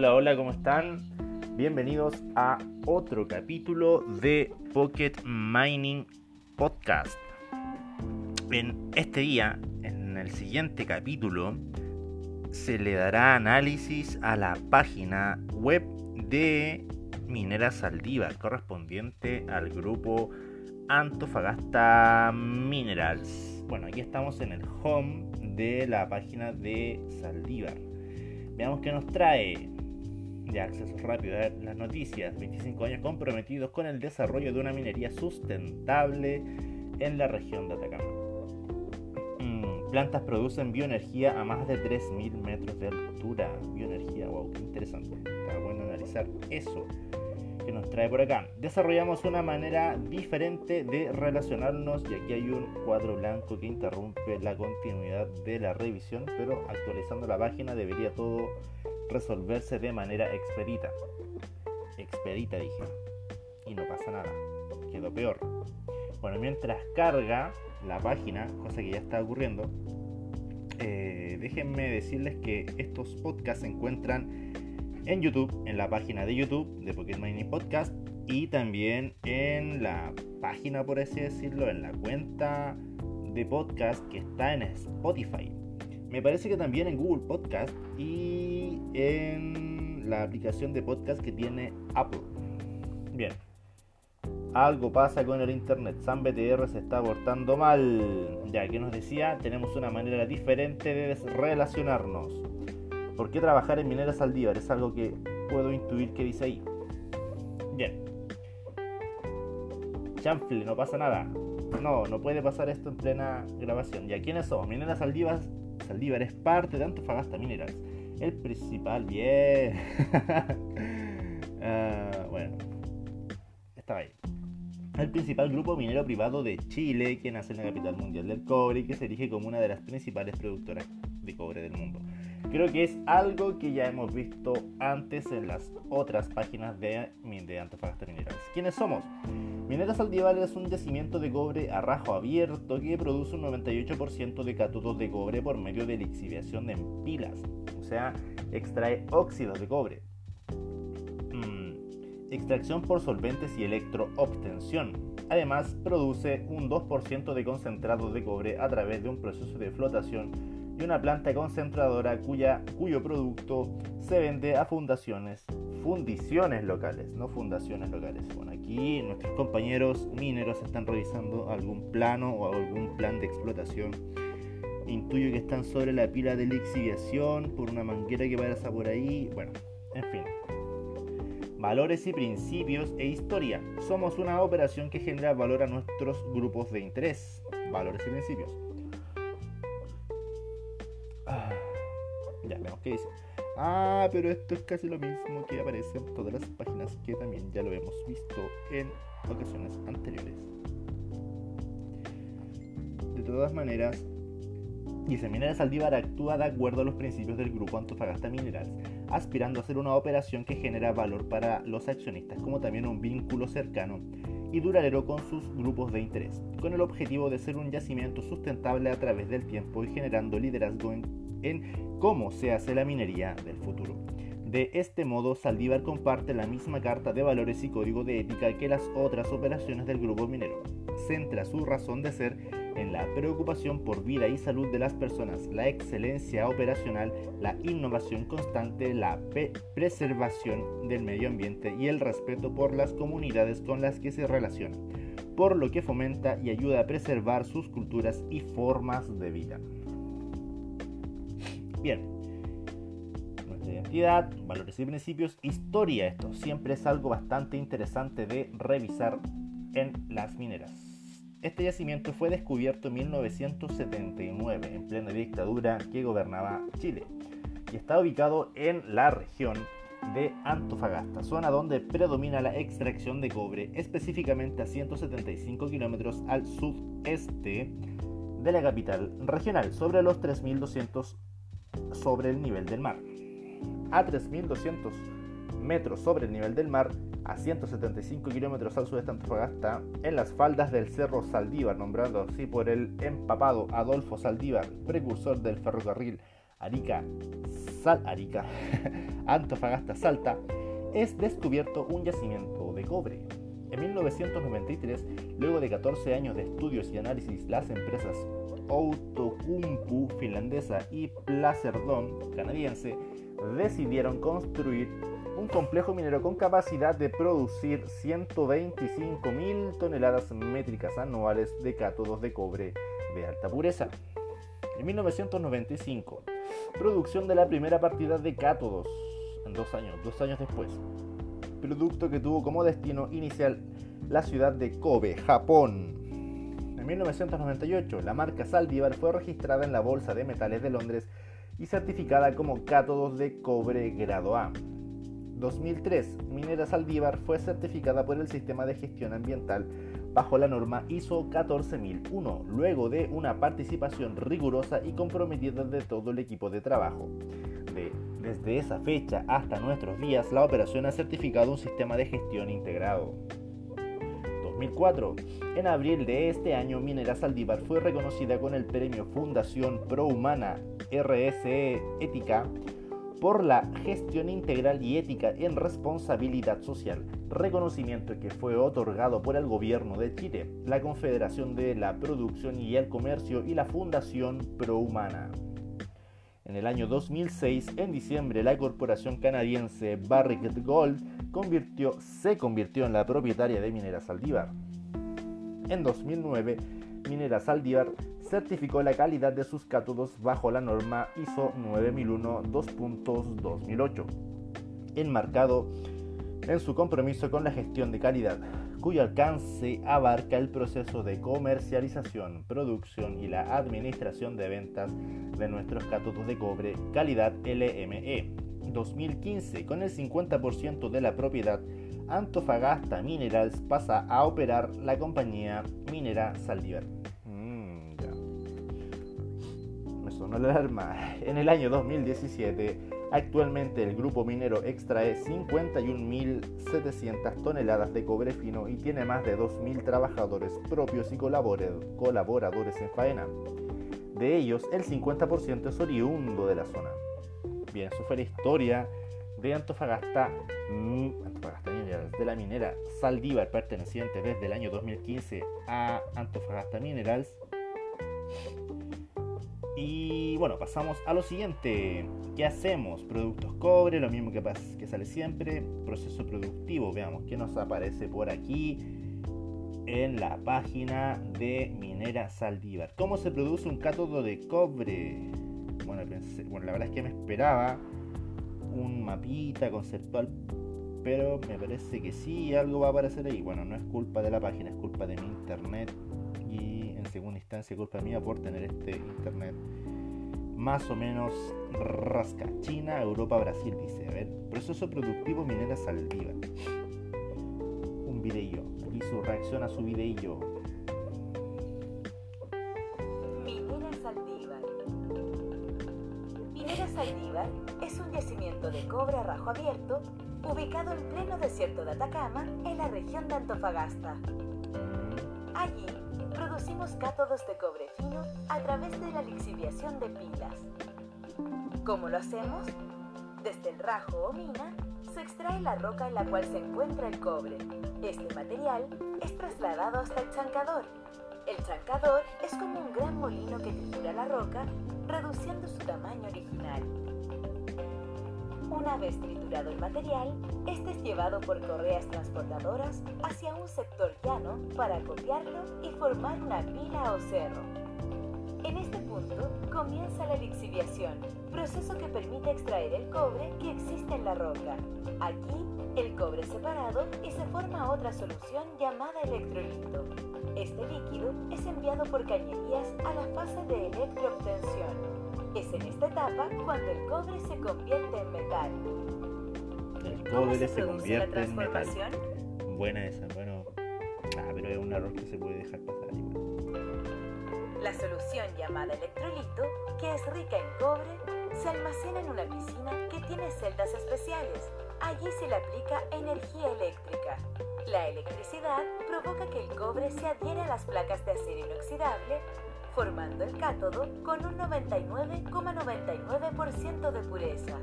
Hola, hola, ¿cómo están? Bienvenidos a otro capítulo de Pocket Mining Podcast. En este día, en el siguiente capítulo, se le dará análisis a la página web de Minera Saldívar, correspondiente al grupo Antofagasta Minerals. Bueno, aquí estamos en el home de la página de Saldívar. Veamos qué nos trae. De acceso rápido a las noticias. 25 años comprometidos con el desarrollo de una minería sustentable en la región de Atacama. Mm, plantas producen bioenergía a más de 3.000 metros de altura. Bioenergía, wow, qué interesante. Está bueno analizar eso trae por acá. Desarrollamos una manera diferente de relacionarnos y aquí hay un cuadro blanco que interrumpe la continuidad de la revisión, pero actualizando la página debería todo resolverse de manera expedita. Expedita dije. Y no pasa nada. Quedó peor. Bueno, mientras carga la página, cosa que ya está ocurriendo, eh, déjenme decirles que estos podcasts se encuentran en YouTube, en la página de YouTube de Pocket Mining Podcast y también en la página, por así decirlo, en la cuenta de podcast que está en Spotify. Me parece que también en Google Podcast y en la aplicación de podcast que tiene Apple. Bien. Algo pasa con el internet. San BTR se está abortando mal. Ya que nos decía, tenemos una manera diferente de relacionarnos. ¿Por qué trabajar en Minera Saldívar? Es algo que puedo intuir que dice ahí. Bien. Chanfle, no pasa nada. No, no puede pasar esto en plena grabación. ¿Ya quiénes somos? Minera Saldívar, Saldívar es parte de Antofagasta Minerals. El principal, bien. uh, bueno, estaba ahí. El principal grupo minero privado de Chile, que nace en la capital mundial del cobre y que se erige como una de las principales productoras de cobre del mundo. Creo que es algo que ya hemos visto antes en las otras páginas de, de Antofagasta Minerales. ¿Quiénes somos? Minera Saldívar es un yacimiento de cobre a rajo abierto que produce un 98% de cátodos de cobre por medio de lixiviación en pilas, o sea, extrae óxidos de cobre. Mm, extracción por solventes y electroobtención. Además, produce un 2% de concentrado de cobre a través de un proceso de flotación una planta concentradora cuya, cuyo producto se vende a fundaciones, fundiciones locales, no fundaciones locales. Bueno, aquí nuestros compañeros mineros están revisando algún plano o algún plan de explotación. Intuyo que están sobre la pila de lixiviación por una manguera que pasa por ahí. Bueno, en fin. Valores y principios e historia. Somos una operación que genera valor a nuestros grupos de interés. Valores y principios Dice. Ah, pero esto es casi lo mismo que aparece en todas las páginas que también ya lo hemos visto en ocasiones anteriores. De todas maneras, dice Mineras Saldívar actúa de acuerdo a los principios del grupo Antofagasta Minerals, aspirando a ser una operación que genera valor para los accionistas, como también un vínculo cercano y duradero con sus grupos de interés, con el objetivo de ser un yacimiento sustentable a través del tiempo y generando liderazgo en en cómo se hace la minería del futuro. De este modo, Saldívar comparte la misma carta de valores y código de ética que las otras operaciones del grupo minero. Centra su razón de ser en la preocupación por vida y salud de las personas, la excelencia operacional, la innovación constante, la preservación del medio ambiente y el respeto por las comunidades con las que se relaciona, por lo que fomenta y ayuda a preservar sus culturas y formas de vida. Bien. Nuestra identidad, valores y principios, historia. Esto siempre es algo bastante interesante de revisar en las mineras. Este yacimiento fue descubierto en 1979, en plena dictadura que gobernaba Chile, y está ubicado en la región de Antofagasta, zona donde predomina la extracción de cobre, específicamente a 175 kilómetros al sudeste de la capital regional, sobre los 3.200 sobre el nivel del mar. A 3.200 metros sobre el nivel del mar, a 175 kilómetros al sudeste de Antofagasta, en las faldas del Cerro Saldívar, nombrado así por el empapado Adolfo Saldívar, precursor del ferrocarril Arica, Sal, Arica, Antofagasta, Salta, es descubierto un yacimiento de cobre. En 1993, luego de 14 años de estudios y análisis, las empresas Outokumpu finlandesa y Placerdon canadiense decidieron construir un complejo minero con capacidad de producir 125.000 toneladas métricas anuales de cátodos de cobre de alta pureza. En 1995, producción de la primera partida de cátodos, en dos años, dos años después. Producto que tuvo como destino inicial la ciudad de Kobe, Japón. En 1998, la marca Saldivar fue registrada en la Bolsa de Metales de Londres y certificada como cátodos de cobre grado A. 2003, Minera Saldívar fue certificada por el Sistema de Gestión Ambiental bajo la norma ISO 14001, luego de una participación rigurosa y comprometida de todo el equipo de trabajo. desde esa fecha hasta nuestros días, la operación ha certificado un sistema de gestión integrado. 2004. En abril de este año, Minera Saldívar fue reconocida con el premio Fundación Pro Humana RSE Ética por la gestión integral y ética en responsabilidad social, reconocimiento que fue otorgado por el gobierno de Chile, la Confederación de la Producción y el Comercio y la Fundación Prohumana. En el año 2006, en diciembre, la corporación canadiense Barrick Gold convirtió, se convirtió en la propietaria de Minera Saldívar. En 2009, Minera Saldívar certificó la calidad de sus cátodos bajo la norma ISO 9001 2.2008, enmarcado en su compromiso con la gestión de calidad, cuyo alcance abarca el proceso de comercialización, producción y la administración de ventas de nuestros cátodos de cobre calidad LME. 2015, con el 50% de la propiedad, Antofagasta Minerals pasa a operar la compañía minera Saldívar. sonó la alarma. En el año 2017, actualmente el grupo minero extrae 51.700 toneladas de cobre fino y tiene más de 2.000 trabajadores propios y colaboradores en faena. De ellos, el 50% es oriundo de la zona. Bien, eso fue la historia de Antofagasta, mm, Antofagasta de la minera Saldívar, perteneciente desde el año 2015 a Antofagasta Minerals. Y bueno, pasamos a lo siguiente. ¿Qué hacemos? Productos cobre, lo mismo que, que sale siempre. Proceso productivo, veamos qué nos aparece por aquí en la página de Minera Saldívar. ¿Cómo se produce un cátodo de cobre? Bueno, bueno, la verdad es que me esperaba un mapita conceptual, pero me parece que sí, algo va a aparecer ahí. Bueno, no es culpa de la página, es culpa de mi internet instancia culpa mía por tener este internet más o menos rasca. China, Europa, Brasil, dice. A ver, proceso productivo minera saldiva. Un video. Aquí su reacción a su video. Minera Saldívar. Minera Saldívar es un yacimiento de cobre a rajo abierto ubicado en pleno desierto de Atacama, en la región de Antofagasta. Allí cátodos de cobre fino a través de la lixiviación de pilas. ¿Cómo lo hacemos? Desde el rajo o mina se extrae la roca en la cual se encuentra el cobre. Este material es trasladado hasta el chancador. El chancador es como un gran molino que tritura la roca, reduciendo su tamaño original. Una vez triturado el material, este es llevado por correas transportadoras hacia un sector llano para copiarlo y formar una pila o cerro. En este punto comienza la lixiviación, proceso que permite extraer el cobre que existe en la roca. Aquí, el cobre es separado y se forma otra solución llamada electrolito. Este líquido es enviado por cañerías a la fase de electroobtención es en esta etapa cuando el cobre se convierte en metal. El cobre se, convierte en metal. Buena esa, bueno. Ah, pero es un error que se puede dejar pasar La solución llamada electrolito, que es rica en cobre, se almacena en una piscina que tiene celdas especiales. Allí se le aplica energía eléctrica. La electricidad provoca que el cobre se adhiera a las placas de acero inoxidable formando el cátodo con un 99,99% de pureza.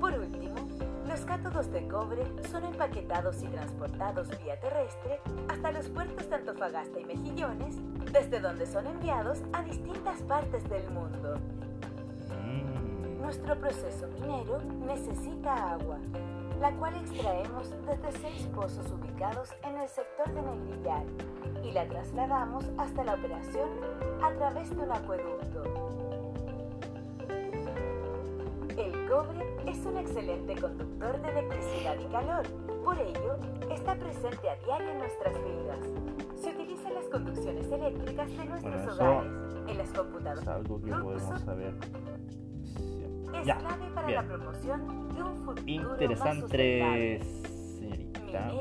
Por último, los cátodos de cobre son empaquetados y transportados vía terrestre hasta los puertos de Antofagasta y Mejillones, desde donde son enviados a distintas partes del mundo. Mm, Nuestro proceso minero necesita agua, la cual extraemos desde seis pozos ubicados en el sector de Negrillar y la trasladamos hasta la operación a través de un acueducto. El cobre es un excelente conductor de electricidad y calor, por ello está presente a diario en nuestras vidas. Se utiliza en las conducciones eléctricas de nuestros Bueno, hogares, en las es computadoras. algo que podemos saber. Es Ya, clave para bien. la promoción de un futuro más Interesante, sustentable. señorita.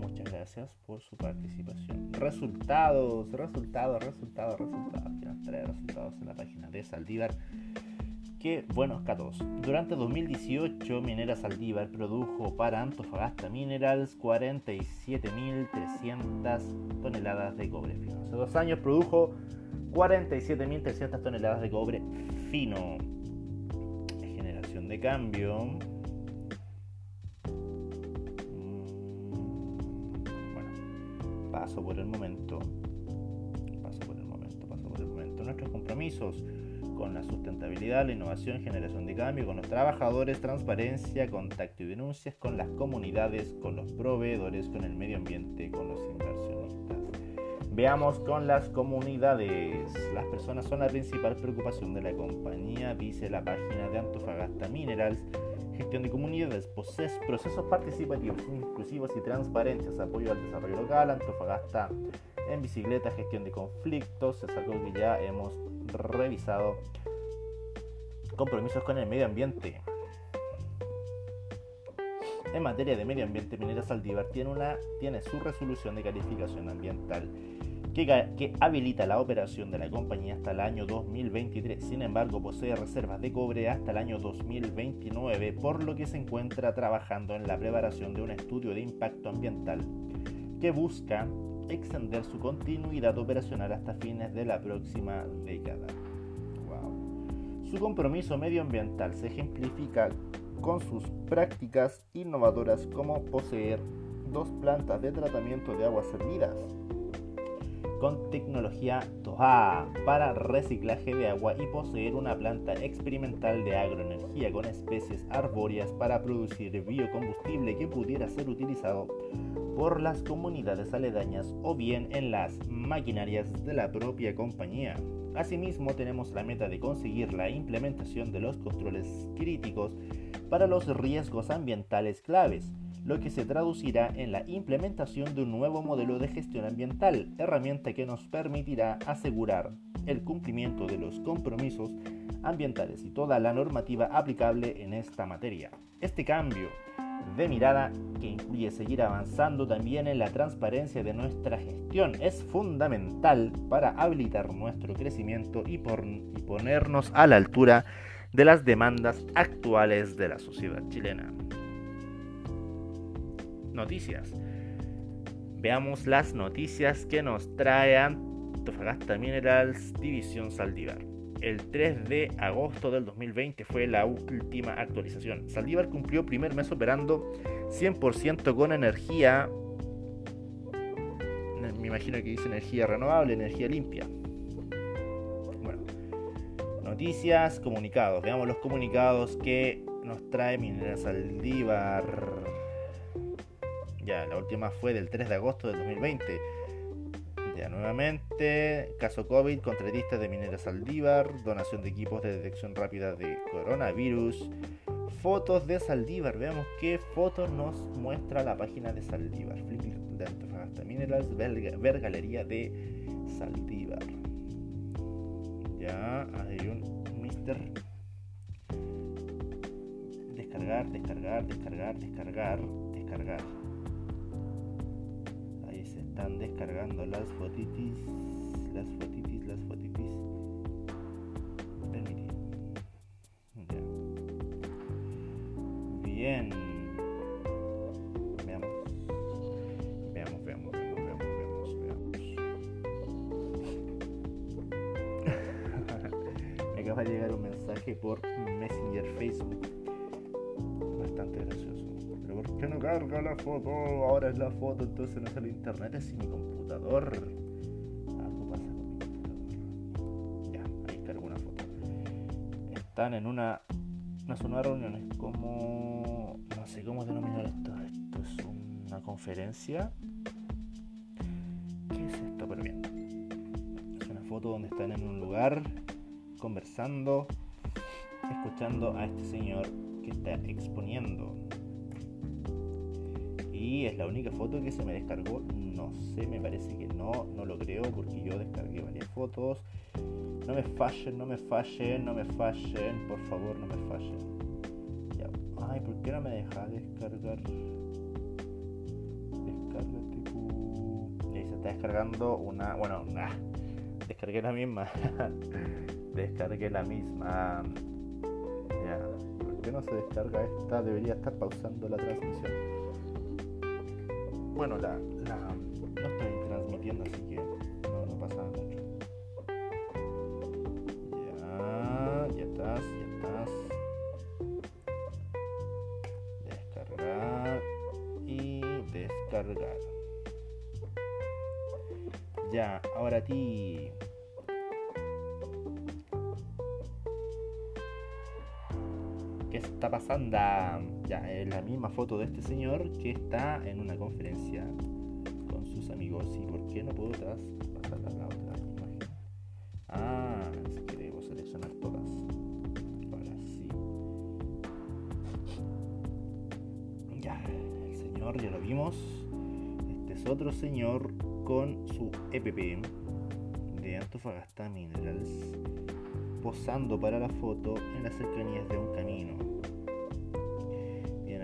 Muchas gracias por su participación. Resultados, resultados, resultados, resultados. Que nos trae resultados en la página de Saldívar. Qué buenos catos. Durante 2018, Minera Saldívar produjo para Antofagasta Minerals 47.300 toneladas de cobre fino. Hace dos años produjo 47.300 toneladas de cobre fino. De cambio. Mm, Bueno, paso por el momento. Paso por el momento, paso por el momento. Nuestros compromisos con la sustentabilidad, la innovación, generación de cambio, con los trabajadores, transparencia, contacto y denuncias con las comunidades, con los proveedores, con el medio ambiente, con los inversionistas. Veamos con las comunidades. Las personas son la principal preocupación de la compañía, dice la página de Antofagasta Minerals. Gestión de comunidades, procesos participativos, inclusivos y transparentes, apoyo al desarrollo local, Antofagasta en bicicleta, gestión de conflictos, es algo que ya hemos revisado. Compromisos con el medio ambiente. En materia de medio ambiente, Minera Saldívar tiene, una, tiene su resolución de calificación ambiental que, que habilita la operación de la compañía hasta el año 2023. Sin embargo, posee reservas de cobre hasta el año 2029, por lo que se encuentra trabajando en la preparación de un estudio de impacto ambiental que busca extender su continuidad operacional hasta fines de la próxima década. Su compromiso medioambiental se ejemplifica con sus prácticas innovadoras como poseer dos plantas de tratamiento de aguas servidas con tecnología TOA para reciclaje de agua y poseer una planta experimental de agroenergía con especies arbóreas para producir biocombustible que pudiera ser utilizado por las comunidades aledañas o bien en las maquinarias de la propia compañía. Asimismo, tenemos la meta de conseguir la implementación de los controles críticos para los riesgos ambientales claves, lo que se traducirá en la implementación de un nuevo modelo de gestión ambiental, herramienta que nos permitirá asegurar el cumplimiento de los compromisos ambientales y toda la normativa aplicable en esta materia. Este cambio de mirada que incluye seguir avanzando también en la transparencia de nuestra gestión es fundamental para habilitar nuestro crecimiento y, por- ponernos a la altura de las demandas actuales de la sociedad chilena. Noticias. Veamos las noticias que nos trae Antofagasta Minerals División Saldívar. El 3 de agosto del 2020 fue la última actualización. Saldívar cumplió primer mes operando 100% con energía. Me imagino que dice energía renovable, energía limpia. Bueno, noticias, comunicados. Veamos los comunicados que nos trae Minera Saldívar. Ya, la última fue del 3 de agosto del 2020. Ya, nuevamente, caso COVID, contratistas de Minera Saldívar, donación de equipos de detección rápida de coronavirus, fotos de Saldívar. Veamos qué fotos nos muestra la página de Saldívar. Flip de Antofagasta Minerals, ver, ver galería de Saldívar. Ya, hay un Mister. Descargar, descargar, descargar, descargar, descargar. Están descargando las fotitis, las fotitis, las fotitis. Permitir. Ya. Bien. Veamos. Veamos, veamos, veamos, veamos, veamos, veamos. acaba de llegar un mensaje por Messenger Facebook. Bastante gracioso. Pero ¿por qué no carga la foto? Ahora es la foto, entonces no sale internet, es mi computador. Algo pasa con mi computador. Ya, ahí cargo una foto. Están en una, una zona de reuniones como... No sé cómo denominar esto. Esto es una conferencia. ¿Qué es esto? Pero bien. Es una foto donde están en un lugar conversando, escuchando a este señor que está exponiendo. La única foto que se me descargó. No sé, me parece que no, no lo creo porque yo descargué varias fotos. No me fallen, no me fallen, no me fallen, por favor, no me fallen. Ya. Ay, ¿por qué no me deja descargar? Descarga tipo. Y se está descargando una. Bueno, nah, descargué la misma. descargué la misma. Ya. ¿Por qué no se descarga esta? Debería estar pausando la transmisión. Bueno, la, la no estoy transmitiendo, así que no, pasa mucho. Ya, ya estás, ya estás. Descargar y descargar. Ya, ahora a ti. ¿Qué está pasando? Ya, es la misma foto de este señor que está en una conferencia con sus amigos. ¿Y por qué no puedo traspasar a la otra imagen? Ah, es que debo seleccionar todas. Ahora sí. Ya, el señor ya lo vimos. Este es otro señor con su EPP de Antofagasta Minerals posando para la foto en las cercanías de un camino.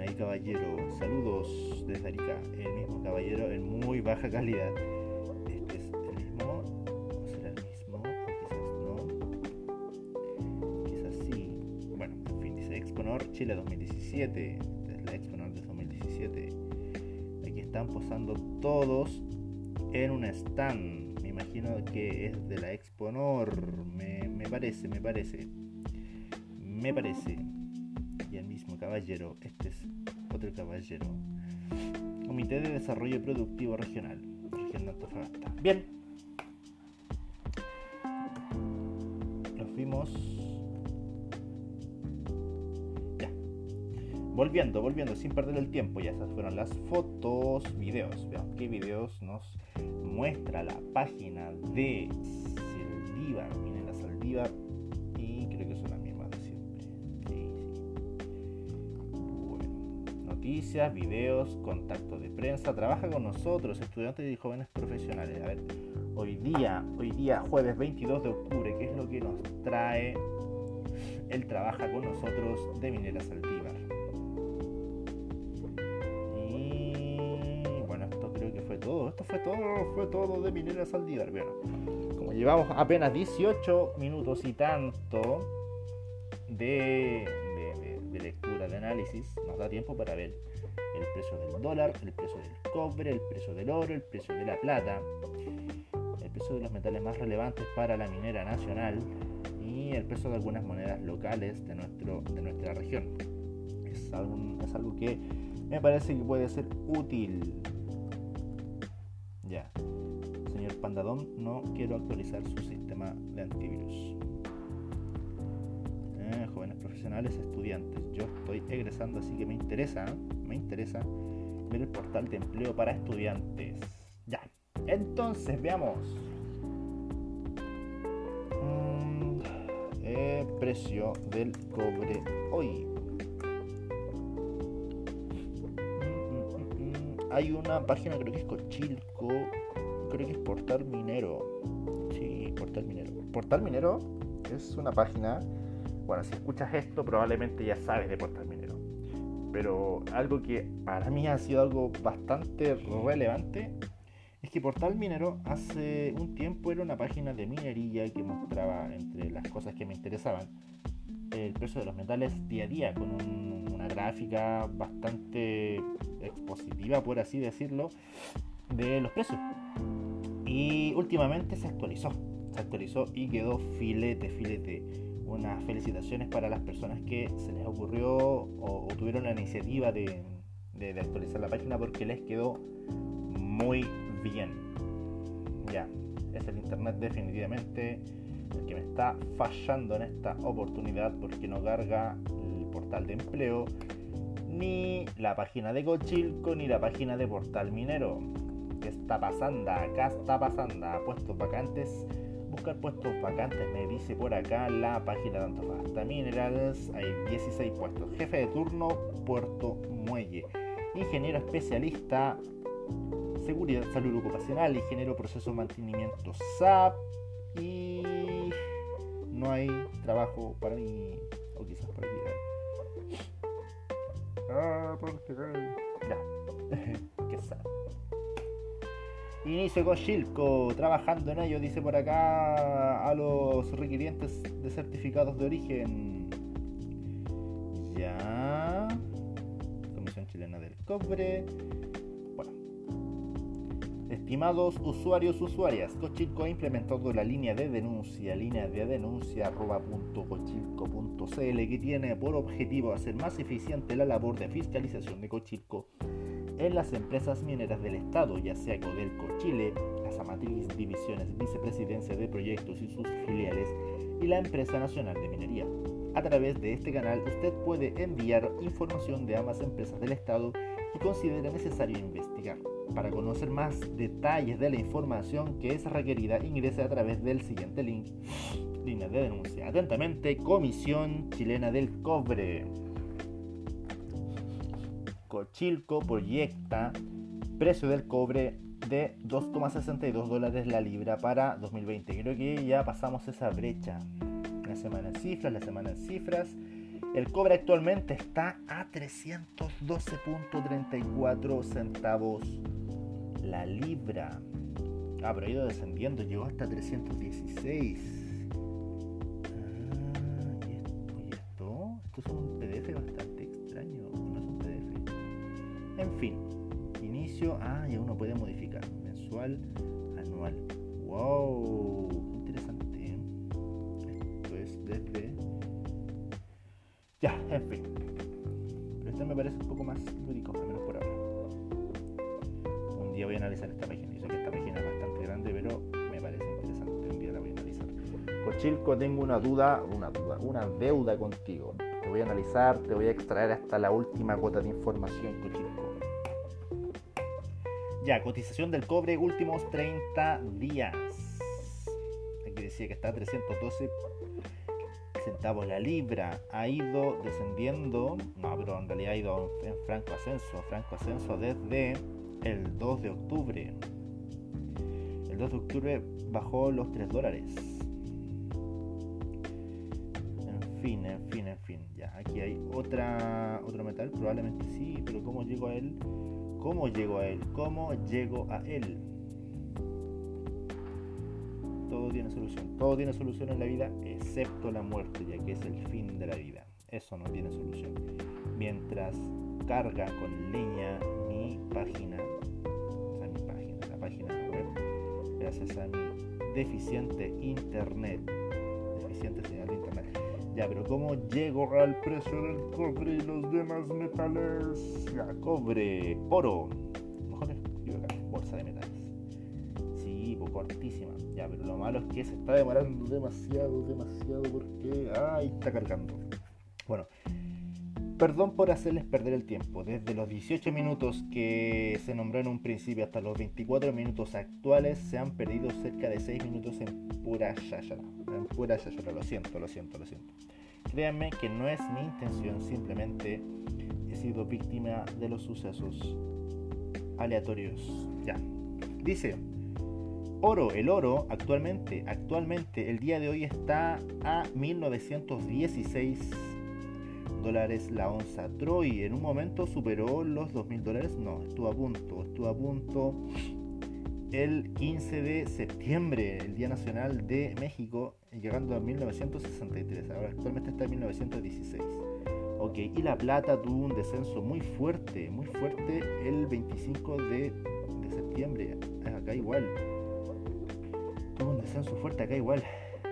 Ahí caballero, saludos desde Arica, el mismo caballero en muy baja calidad. Este es el mismo, o será el mismo, quizás no. Quizás sí. Bueno, en fin, dice Exponor Chile 2017. Esta es la Exponor de 2017. Aquí están posando todos en un stand. Me imagino que es de la Exponor. Me, me parece, me parece. Me parece. Caballero. Este es otro caballero. Comité de Desarrollo Productivo Regional. Región de Antofagasta. Bien. Los vimos. Ya. Volviendo, volviendo, sin perder el tiempo. Ya esas fueron las fotos, videos. Veamos qué videos nos muestra la página de Saldívar, Minera Saldívar, noticias, videos, contacto de prensa, trabaja con nosotros, estudiantes y jóvenes profesionales. A ver, hoy día, hoy día, jueves 22 de octubre, ¿qué es lo que nos trae? Él trabaja con nosotros de Minera Saldívar. todo, esto fue todo, fue todo de Minera Saldívar. Bueno, como llevamos apenas 18 minutos y tanto de análisis, nos da tiempo para ver el precio del dólar, el precio del cobre, el precio del oro, el precio de la plata, el precio de los metales más relevantes para la minera nacional y el precio de algunas monedas locales de, nuestro, de nuestra región. Es algo, es algo que me parece que puede ser útil ya. Señor Pandadón, no quiero actualizar su sistema de antivirus. Profesionales, estudiantes. Yo estoy egresando, así que me interesa, me interesa ver el portal de empleo para estudiantes. Ya. Entonces, veamos. Mm, eh, precio del cobre hoy. hay una página, creo que es Cochilco, creo que es Portal Minero. Sí, Portal Minero. Portal Minero es una página, bueno, si escuchas esto probablemente ya sabes de Portal Minero. Pero algo que para mí ha sido algo bastante relevante es que Portal Minero hace un tiempo era una página de minería que mostraba entre las cosas que me interesaban el precio de los metales día a día con un, una gráfica bastante expositiva, por así decirlo, de los precios. Y últimamente se actualizó, se actualizó y quedó filete, filete. Unas felicitaciones para las personas que se les ocurrió o, tuvieron la iniciativa de, actualizar la página porque les quedó muy bien. Ya, es el internet definitivamente el que me está fallando en esta oportunidad porque no carga el portal de empleo, ni la página de Cochilco, ni la página de Portal Minero. ¿Qué está pasando? Acá está pasando. Puestos vacantes. Buscar puestos vacantes, me dice por acá la página de Antofagasta Minerals. Hay 16 puestos. Jefe de turno, Puerto Muelle. Ingeniero especialista, seguridad, salud ocupacional, ingeniero proceso mantenimiento SAP. Y no hay trabajo para mí. O quizás para mí. Ah, porque... Ya. Qué sad. Inicio con Shilco, trabajando en ello, dice por acá a los requirientes de certificados de origen. Ya. Comisión Chilena del Cobre. Bueno. Estimados usuarios, usuarias, Cochilco ha implementado la línea de denuncia, línea de denuncia arroba.cochilco.cl que tiene por objetivo hacer más eficiente la labor de fiscalización de Cochilco en las empresas mineras del Estado, ya sea Codelco Chile, las Amatriz Divisiones Vicepresidencia de Proyectos y sus filiales, y la Empresa Nacional de Minería. A través de este canal usted puede enviar información de ambas empresas del Estado que considere necesario investigar. Para conocer más detalles de la información que es requerida, ingrese a través del siguiente link. Línea de denuncia. Atentamente, Comisión Chilena del Cobre. Cochilco proyecta precio del cobre de 2,62 dólares la libra para 2020. Creo que ya pasamos esa brecha. La semana en cifras, la semana en cifras. El cobre actualmente está a 312.34 centavos la libra. Ah, pero ha ido descendiendo, llegó hasta 316. Ah, ¿y esto? Esto es un PDF bastante en fin, inicio. Ah, ya uno puede modificar. Mensual, anual. ¡Wow! Interesante. ¿eh? Esto es desde. Ya, en fin. Pero este me parece un poco más lúdico, al menos por ahora. Un día voy a analizar esta página. Yo sé que esta página es bastante grande, pero me parece interesante. Un día la voy a analizar. Cochilco, tengo una duda, una duda, una deuda contigo. Te voy a analizar, te voy a extraer hasta la última cuota de información, Cochilco. Ya, cotización del cobre últimos 30 días. Aquí decía que está a 312 centavos la libra. Ha ido descendiendo, no, pero en realidad ha ido en franco ascenso. Franco ascenso desde el 2 de octubre. El 2 de octubre bajó los 3 dólares. En fin, en fin, en fin. Ya, aquí hay otra, otro metal, probablemente sí, pero ¿cómo llego a él? ¿Cómo llego a Él? ¿Cómo llego a Él? Todo tiene solución. Todo tiene solución en la vida, excepto la muerte, ya que es el fin de la vida. Eso no tiene solución. Mientras carga con leña mi página, o sea, mi página, la página web, gracias a mi deficiente internet, ya, pero ¿cómo llego al precio del cobre y los demás metales? Ya, cobre, oro. Mejor es bolsa de metales. Sí, poco cortísima. Ya, pero lo malo es que se está demorando demasiado, demasiado porque... ¡Ay! Está cargando. Perdón por hacerles perder el tiempo. Desde los 18 minutos que se nombró en un principio hasta los 24 minutos actuales se han perdido cerca de 6 minutos en pura yayara. En pura yayara. Lo siento, lo siento, lo siento. Créanme que no es mi intención, simplemente he sido víctima de los sucesos aleatorios. Ya. Dice, oro, el oro actualmente, actualmente, el día de hoy está a 1916 dólares la onza. Troy en un momento superó los 2.000 dólares. No, estuvo a punto, estuvo a punto el 15 de septiembre, el Día Nacional de México, llegando a 1963. Ahora actualmente está en 1916. Ok, y la plata tuvo un descenso muy fuerte, muy fuerte el 25 de, de septiembre. Acá igual. Tuvo un descenso fuerte acá igual.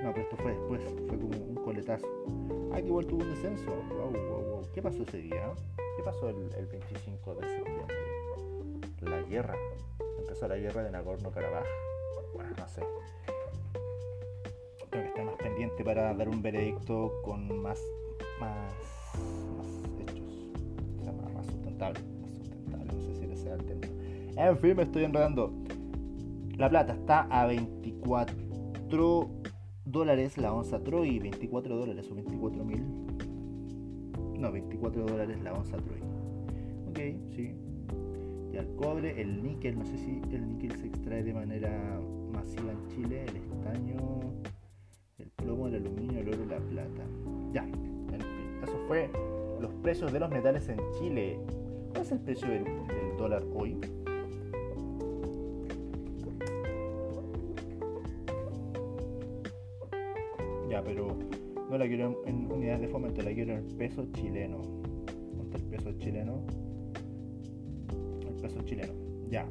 No, pero esto fue después, fue como un coletazo. Ah, que igual tuvo un descenso. ¿Qué pasó ese día? ¿Qué pasó el, 25 de septiembre? La guerra. Empezó la guerra de Nagorno-Karabaj. Bueno, no sé. Tengo que estar más pendiente para dar un veredicto con más, más, más hechos. Sea, más, sustentable. Más sustentable, no sé si ese sea el término. En fin, me estoy enredando. La plata está a 24 dólares la onza Troy, 24 dólares o 24 mil. No, 24 dólares la onza Troy. Ok, sí. Y el cobre, el níquel, no sé si el níquel se extrae de manera masiva en Chile, el estaño, el plomo, el aluminio, el oro y la plata. Ya, eso fue los precios de los metales en Chile. ¿Cuál es el precio del dólar hoy? Pero no la quiero en unidades de fomento, la quiero en peso chileno. ¿Cuánto el peso chileno? El peso chileno. Ya,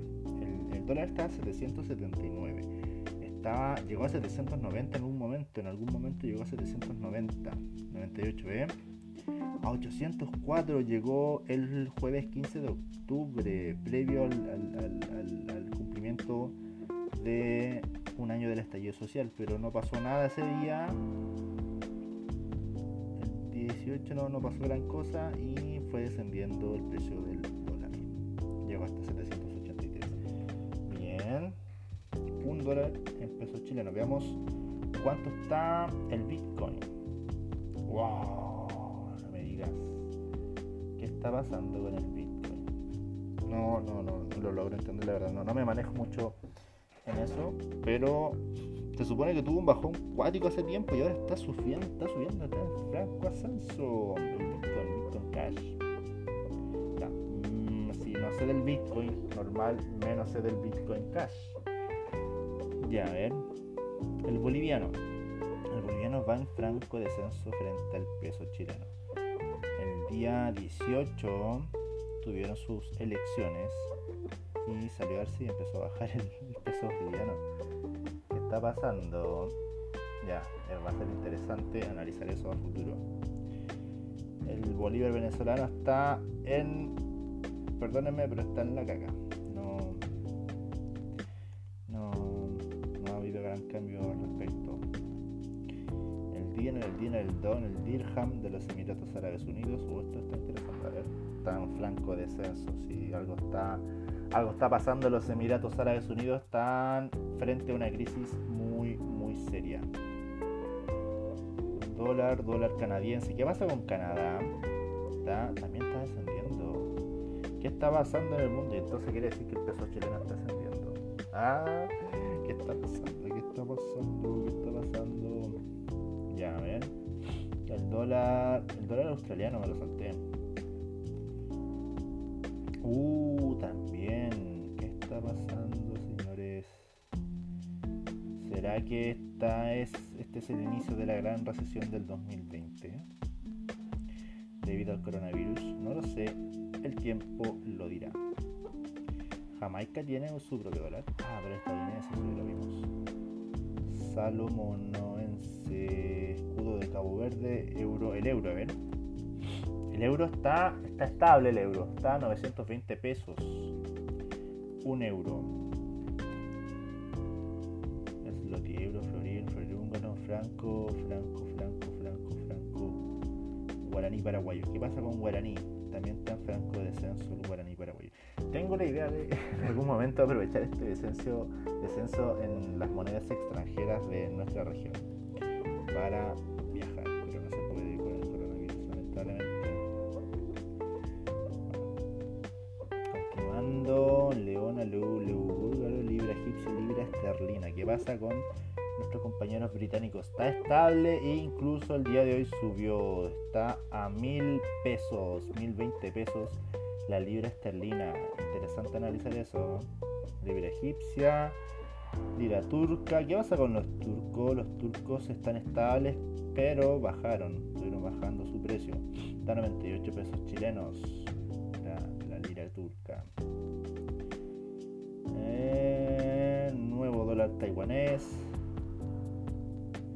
el, dólar está a 779. Estaba, llegó a 790 en un momento, en algún momento llegó a 790, 98, ¿eh? A 804 llegó el jueves 15 de octubre, previo al cumplimiento de un año del estallido social, pero no pasó nada ese día. El 18 no, no pasó gran cosa y fue descendiendo el precio del dólar. Llegó hasta 783. Bien. Un dólar en pesos chilenos. Veamos cuánto está el Bitcoin. Wow, no me digas. ¿Qué está pasando con el Bitcoin? No, no, no, no lo logro entender la verdad. No, no me manejo mucho eso, pero se supone que tuvo un bajón cuático hace tiempo y ahora está subiendo, está subiendo está franco ascenso Bitcoin Cash. Mm, si no sé del Bitcoin normal, menos sé del Bitcoin Cash. Ya, a ver. El boliviano. El boliviano va en franco descenso frente al peso chileno. El día 18 tuvieron sus elecciones y salió a ver si empezó a bajar el, peso boliviano. ¿Qué está pasando? Ya, va a ser interesante analizar eso a futuro. El Bolívar venezolano está en. Perdónenme, pero está en la caca. No. No. No ha habido gran cambio al respecto. El dinar, el dinar, el don, el dirham de los Emiratos Árabes Unidos. Uh, esto está interesante. A ver, está en flanco descenso. Si algo está algo está pasando los Emiratos Árabes Unidos, están frente a una crisis muy, muy seria. Dólar, dólar canadiense. ¿Qué pasa con Canadá? también está descendiendo. ¿Qué está pasando en el mundo? Y entonces quiere decir que el peso chileno está descendiendo. Ah, ¿qué está pasando? ¿Qué está pasando? ¿Qué está pasando? Ya, ven. El dólar, el dólar australiano me lo salté. Uh, también. ¿Qué está pasando, señores? ¿Será que esta es, este es el inicio de la gran recesión del 2020? Debido al coronavirus. No lo sé. El tiempo lo dirá. Jamaica tiene su propio dólar. Ah, pero estadounidense, eso lo vimos. Salomonoense, escudo de Cabo Verde, euro, el euro, ¿ven? El euro está, está estable, el euro. Está a 920 pesos. Un euro. Slotty, euro, florín, húngaro, franco, franco, franco, franco, franco. Guaraní paraguayo. ¿Qué pasa con guaraní? También está en franco de descenso el guaraní paraguayo. Tengo la idea de en algún momento aprovechar este descenso, descenso en las monedas extranjeras de nuestra región para pasa con nuestros compañeros británicos? Está estable e incluso el día de hoy subió. Está a mil pesos, mil veinte pesos la libra esterlina. Interesante analizar eso. Libra egipcia, libra turca. ¿Qué pasa con los turcos? Los turcos están estables, pero bajaron. Estuvieron bajando su precio. Está a 98 pesos chilenos. La, la lira turca. Eh, nuevo dólar taiwanés.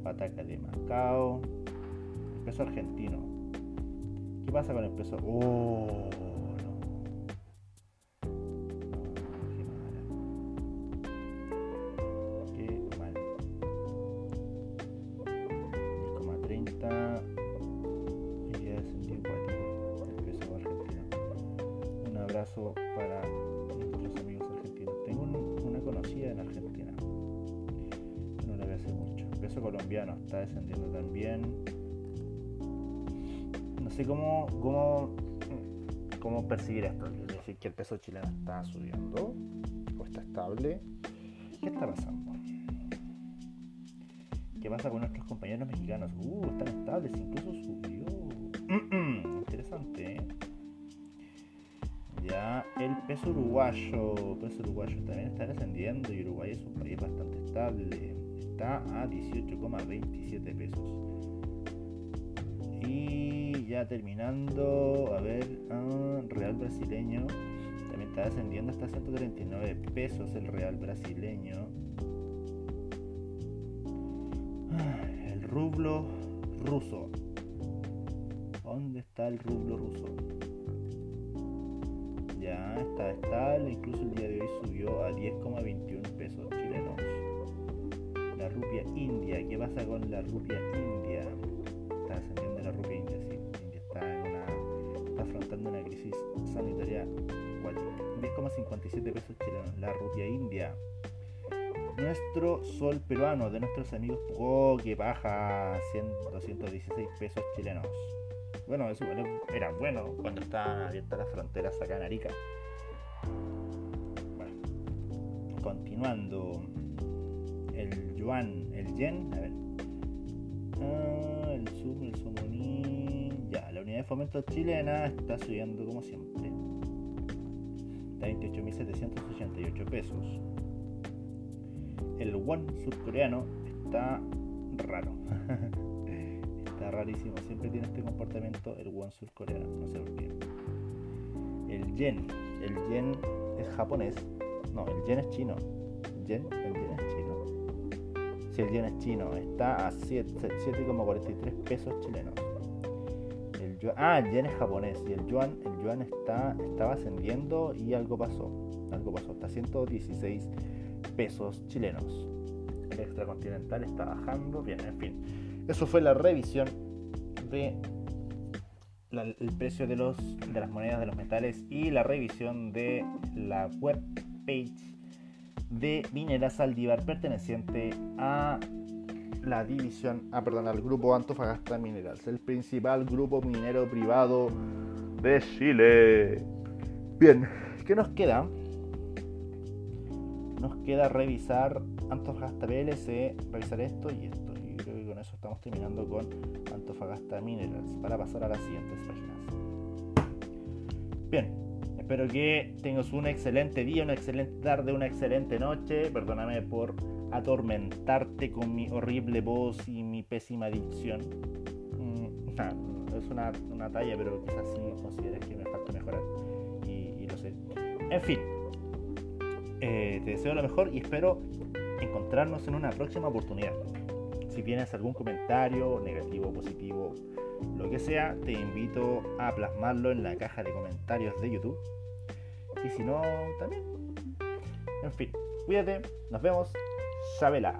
pataca de Macao, peso argentino. ¿Qué pasa con el peso? Oh, percibir esto. Es decir, que el peso chileno está subiendo o está estable. ¿Qué está pasando? ¿Qué pasa con nuestros compañeros mexicanos? Uh, están estables, incluso subió. Interesante, ¿eh? Ya el peso uruguayo, peso uruguayo también está descendiendo y Uruguay es un país bastante estable. Está a 18,27 pesos. Y ya terminando, a ver, ah, real brasileño también está descendiendo hasta 139 pesos el real brasileño. Ah, el rublo ruso. ¿Dónde está el rublo ruso? ya está estable, incluso el día de hoy subió a 10,21 pesos chilenos. La rupia india, ¿qué pasa con la rupia india? Crisis sanitaria 10,57 pesos chilenos. La rupia india. Nuestro sol peruano de nuestros amigos, que baja 100, 216 pesos chilenos. Bueno, eso era bueno cuando estaban abiertas las fronteras acá en Arica. Bueno, continuando. El yuan, el yen, a ver. Ah, el sum, el sumuní. La unidad de fomento chilena está subiendo como siempre. Está 28.788 pesos. El won surcoreano está raro. rarísimo. Siempre tiene este comportamiento el won surcoreano. No sé por qué. El yen. El yen es japonés. No, el yen es chino. El yen es chino. Si el yen es chino, está a 7,43 pesos chilenos. Ah, el yen es japonés y el yuan, el yuan está, estaba ascendiendo y algo pasó. Algo pasó, hasta 116 pesos chilenos. El extracontinental está bajando. Bien, en fin. Eso fue la revisión de el precio de, los, de las monedas de los metales y la revisión de la web page de Minera Saldívar perteneciente a la división, ah, perdón, al grupo Antofagasta Minerals, el principal grupo minero privado de Chile. Bien, ¿qué nos queda? Nos queda revisar Antofagasta PLC, revisar esto y esto eso estamos terminando con Antofagasta Minerals para pasar a las siguientes páginas. Bien, espero que tengas un excelente día, una excelente tarde, una excelente noche. Perdóname por atormentarte con mi horrible voz y mi pésima dicción. Mm, es una, una, talla, pero quizás sí consideres que me falta mejorar. Y, lo sé. En fin, eh, te deseo lo mejor y espero encontrarnos en una próxima oportunidad. Si tienes algún comentario, negativo, positivo, lo que sea, te invito a plasmarlo en la caja de comentarios de YouTube. Y si no, también. En fin, cuídate, nos vemos. Sabela.